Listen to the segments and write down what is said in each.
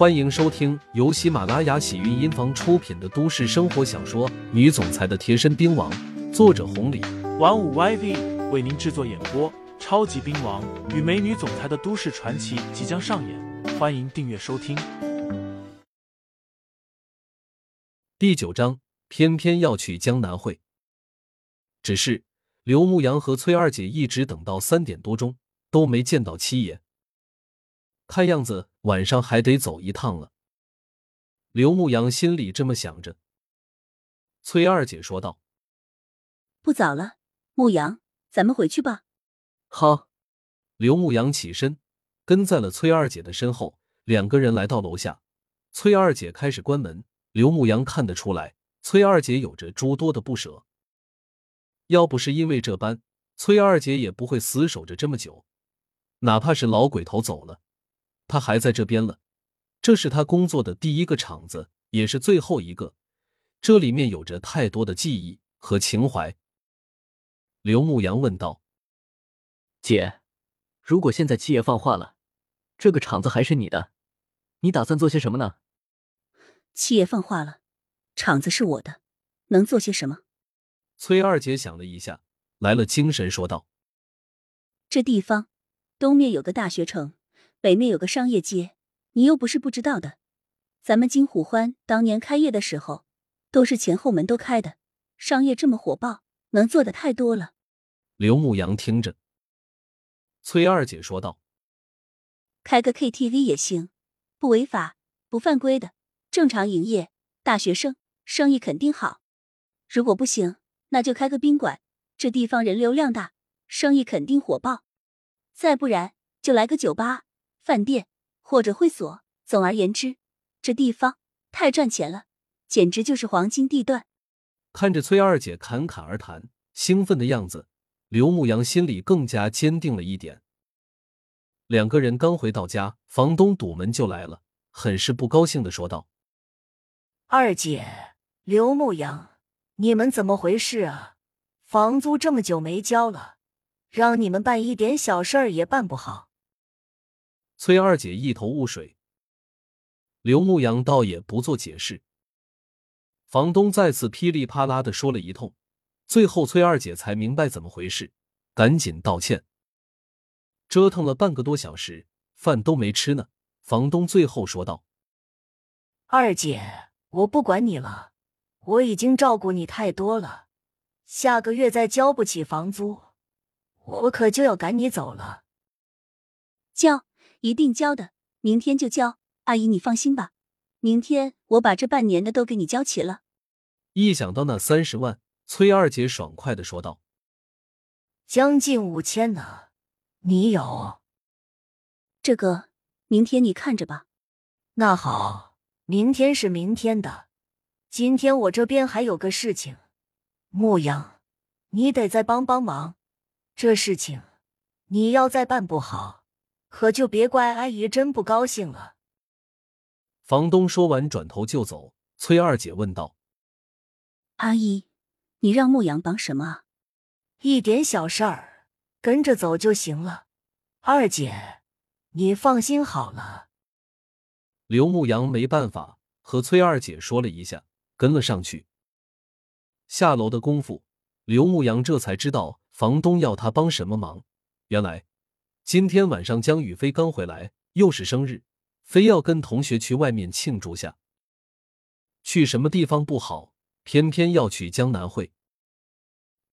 欢迎收听由喜马拉雅喜韵音房出品的都市生活小说《女总裁的贴身兵王》，作者红礼，玩五 YV 为您制作演播。超级兵王与美女总裁的都市传奇即将上演，欢迎订阅收听。第九章，偏偏要去江南会。只是刘牧阳和崔二姐一直等到三点多钟都没见到七爷，看样子晚上还得走一趟了。刘牧阳心里这么想着。崔二姐说道：“不早了，牧阳，咱们回去吧。”好，刘牧阳起身，跟在了崔二姐的身后。两个人来到楼下，崔二姐开始关门。刘牧阳看得出来，崔二姐有着诸多的不舍。要不是因为这般，崔二姐也不会死守着这么久。哪怕是老鬼头走了，他还在这边了。这是他工作的第一个厂子，也是最后一个。这里面有着太多的记忆和情怀。刘牧阳问道。姐，如果现在七爷放话了，这个厂子还是你的，你打算做些什么呢？七爷放话了，厂子是我的，能做些什么？崔二姐想了一下，来了精神说道：“这地方东面有个大学城，北面有个商业街，你又不是不知道的。咱们金虎欢当年开业的时候，都是前后门都开的，商业这么火爆，能做的太多了。”刘牧阳听着。崔二姐说道：“开个 KTV 也行，不违法，不犯规的，正常营业。大学生生意肯定好。如果不行，那就开个宾馆，这地方人流量大，生意肯定火爆。再不然就来个酒吧、饭店或者会所。总而言之，这地方太赚钱了，简直就是黄金地段。”看着崔二姐侃侃而谈，兴奋的样子。刘牧阳心里更加坚定了一点。两个人刚回到家，房东堵门就来了，很是不高兴的说道：“二姐，刘牧阳，你们怎么回事啊？房租这么久没交了，让你们办一点小事儿也办不好。”崔二姐一头雾水，刘牧阳倒也不做解释。房东再次噼里啪啦的说了一通。最后，崔二姐才明白怎么回事，赶紧道歉。折腾了半个多小时，饭都没吃呢。房东最后说道：“二姐，我不管你了，我已经照顾你太多了，下个月再交不起房租，我可就要赶你走了。”交，一定交的，明天就交。阿姨，你放心吧，明天我把这半年的都给你交齐了。一想到那三十万。崔二姐爽快的说道：“将近五千呢，你有？这个明天你看着吧。那好，明天是明天的，今天我这边还有个事情，牧羊，你得再帮帮忙。这事情你要再办不好，可就别怪阿姨真不高兴了。”房东说完，转头就走。崔二姐问道：“阿姨。”你让牧羊帮什么？一点小事儿，跟着走就行了。二姐，你放心好了。刘牧阳没办法，和崔二姐说了一下，跟了上去。下楼的功夫，刘牧阳这才知道房东要他帮什么忙。原来今天晚上江宇飞刚回来，又是生日，非要跟同学去外面庆祝下。去什么地方不好？偏偏要去江南会。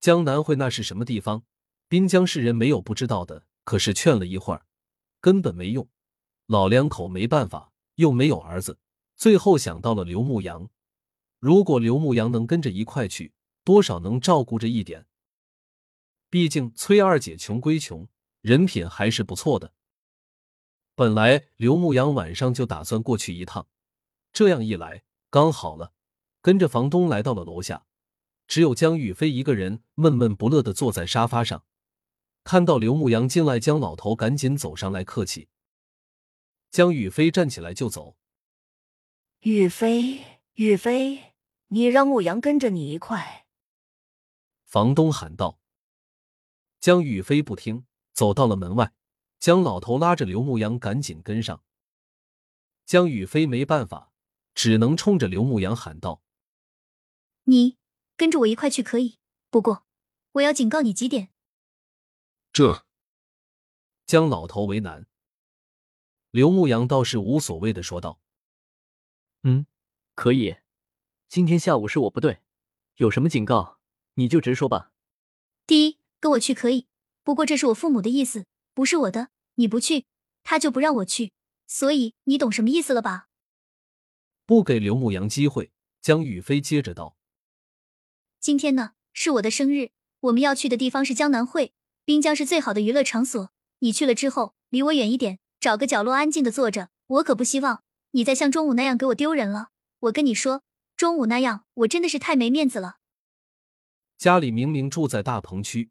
江南会那是什么地方？滨江市人没有不知道的。可是劝了一会儿，根本没用。老两口没办法，又没有儿子，最后想到了刘牧阳。如果刘牧阳能跟着一块去，多少能照顾着一点。毕竟崔二姐穷归穷，人品还是不错的。本来刘牧阳晚上就打算过去一趟，这样一来刚好了。跟着房东来到了楼下，只有江宇飞一个人闷闷不乐的坐在沙发上。看到刘牧阳进来，江老头赶紧走上来客气。江宇飞站起来就走。宇飞，宇飞，你让牧阳跟着你一块。房东喊道。江宇飞不听，走到了门外。江老头拉着刘牧阳赶紧跟上。江雨飞没办法，只能冲着刘牧阳喊道：“你跟着我一块去可以，不过我要警告你几点。”这江老头为难，刘牧阳倒是无所谓的说道：“嗯，可以。今天下午是我不对，有什么警告你就直说吧。第一，跟我去可以，不过这是我父母的意思，不是我的。你不去，他就不让我去。”所以你懂什么意思了吧？不给刘牧阳机会，江雨飞接着道：“今天呢是我的生日，我们要去的地方是江南会，滨江是最好的娱乐场所。你去了之后，离我远一点，找个角落安静的坐着。我可不希望你再像中午那样给我丢人了。我跟你说，中午那样我真的是太没面子了。”家里明明住在大棚区，